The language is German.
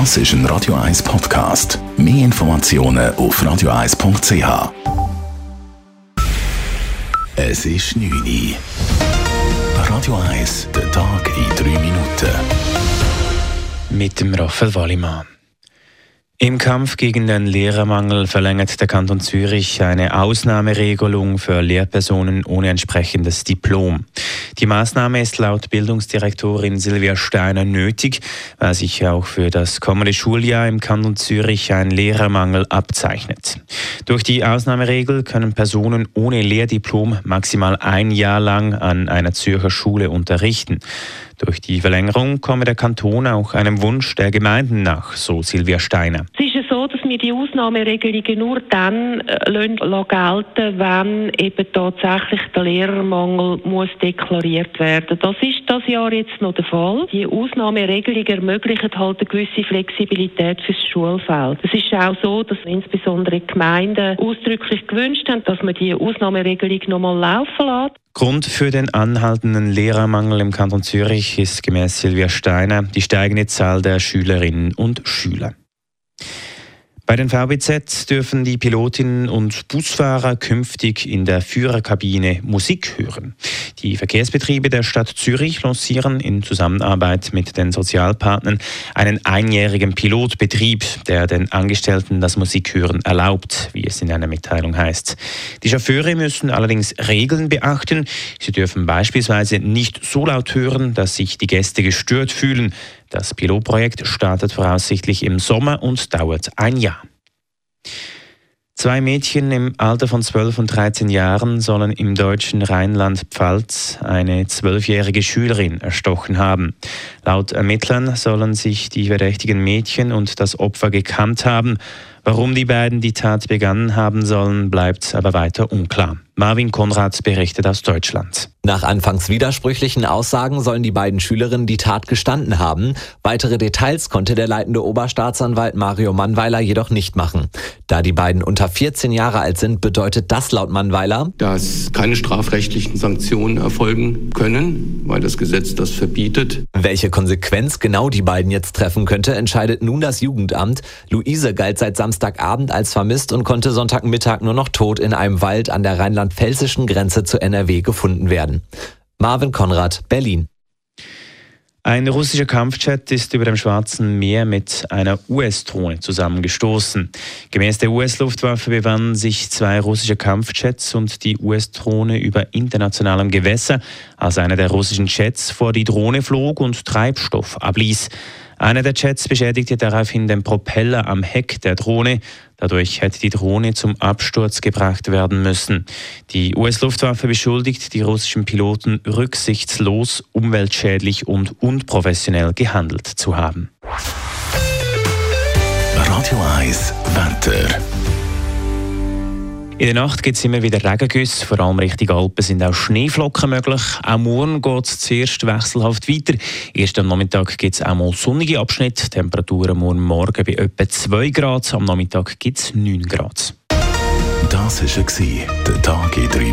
Das ist ein Radio 1 Podcast. Mehr Informationen auf radio1.ch. Es ist 9 Uhr. Radio 1, der Tag in 3 Minuten. Mit dem Raphael Wallimann. Im Kampf gegen den Lehrermangel verlängert der Kanton Zürich eine Ausnahmeregelung für Lehrpersonen ohne entsprechendes Diplom. Die Maßnahme ist laut Bildungsdirektorin Silvia Steiner nötig, weil sich auch für das kommende Schuljahr im Kanton Zürich ein Lehrermangel abzeichnet. Durch die Ausnahmeregel können Personen ohne Lehrdiplom maximal ein Jahr lang an einer Zürcher Schule unterrichten. Durch die Verlängerung komme der Kanton auch einem Wunsch der Gemeinden nach, so Silvia Steiner. Ist so, dass wir die Ausnahmeregelungen nur dann äh, gelten wenn eben tatsächlich der Lehrermangel muss deklariert werden. Das ist das Jahr jetzt noch der Fall. Die Ausnahmeregelung ermöglicht halt eine gewisse Flexibilität fürs Schulfeld. Es ist auch so, dass insbesondere Gemeinden ausdrücklich gewünscht haben, dass man die Ausnahmeregelung noch mal laufen lässt. Grund für den anhaltenden Lehrermangel im Kanton Zürich ist gemäß Silvia Steiner die steigende Zahl der Schülerinnen und Schüler. Bei den VBZ dürfen die Pilotinnen und Busfahrer künftig in der Führerkabine Musik hören. Die Verkehrsbetriebe der Stadt Zürich lancieren in Zusammenarbeit mit den Sozialpartnern einen einjährigen Pilotbetrieb, der den Angestellten das Musikhören erlaubt, wie es in einer Mitteilung heißt. Die Chauffeure müssen allerdings Regeln beachten. Sie dürfen beispielsweise nicht so laut hören, dass sich die Gäste gestört fühlen. Das Pilotprojekt startet voraussichtlich im Sommer und dauert ein Jahr. Zwei Mädchen im Alter von 12 und 13 Jahren sollen im deutschen Rheinland-Pfalz eine zwölfjährige Schülerin erstochen haben. Laut Ermittlern sollen sich die verdächtigen Mädchen und das Opfer gekannt haben. Warum die beiden die Tat begangen haben sollen, bleibt aber weiter unklar. Marvin Konrad berichtet aus Deutschland. Nach anfangs widersprüchlichen Aussagen sollen die beiden Schülerinnen die Tat gestanden haben. Weitere Details konnte der leitende Oberstaatsanwalt Mario Mannweiler jedoch nicht machen. Da die beiden unter 14 Jahre alt sind, bedeutet das laut Mannweiler, dass keine strafrechtlichen Sanktionen erfolgen können, weil das Gesetz das verbietet. Welche Konsequenz genau die beiden jetzt treffen könnte, entscheidet nun das Jugendamt. Luise galt seit Samstagabend als vermisst und konnte Sonntagmittag nur noch tot in einem Wald an der Rheinland rheinland-pfälzischen Grenze zu NRW gefunden werden. Marvin Konrad, Berlin. Ein russischer Kampfjet ist über dem Schwarzen Meer mit einer US-Drohne zusammengestoßen. Gemäß der US-Luftwaffe befanden sich zwei russische Kampfjets und die US-Drohne über internationalem Gewässer, als einer der russischen Jets vor die Drohne flog und Treibstoff abließ. Einer der Jets beschädigte daraufhin den Propeller am Heck der Drohne. Dadurch hätte die Drohne zum Absturz gebracht werden müssen. Die US-Luftwaffe beschuldigt die russischen Piloten rücksichtslos, umweltschädlich und unprofessionell gehandelt zu haben. Radio 1 Wetter. In der Nacht gibt es immer wieder Regengüsse, vor allem Richtung Alpen sind auch Schneeflocken möglich. Auch morgen geht es zuerst wechselhaft weiter. Erst am Nachmittag gibt es auch mal sonnige Abschnitte. Temperaturen morgen Morgen bei etwa 2 Grad, am Nachmittag gibt es 9 Grad. Das war der Tag in 3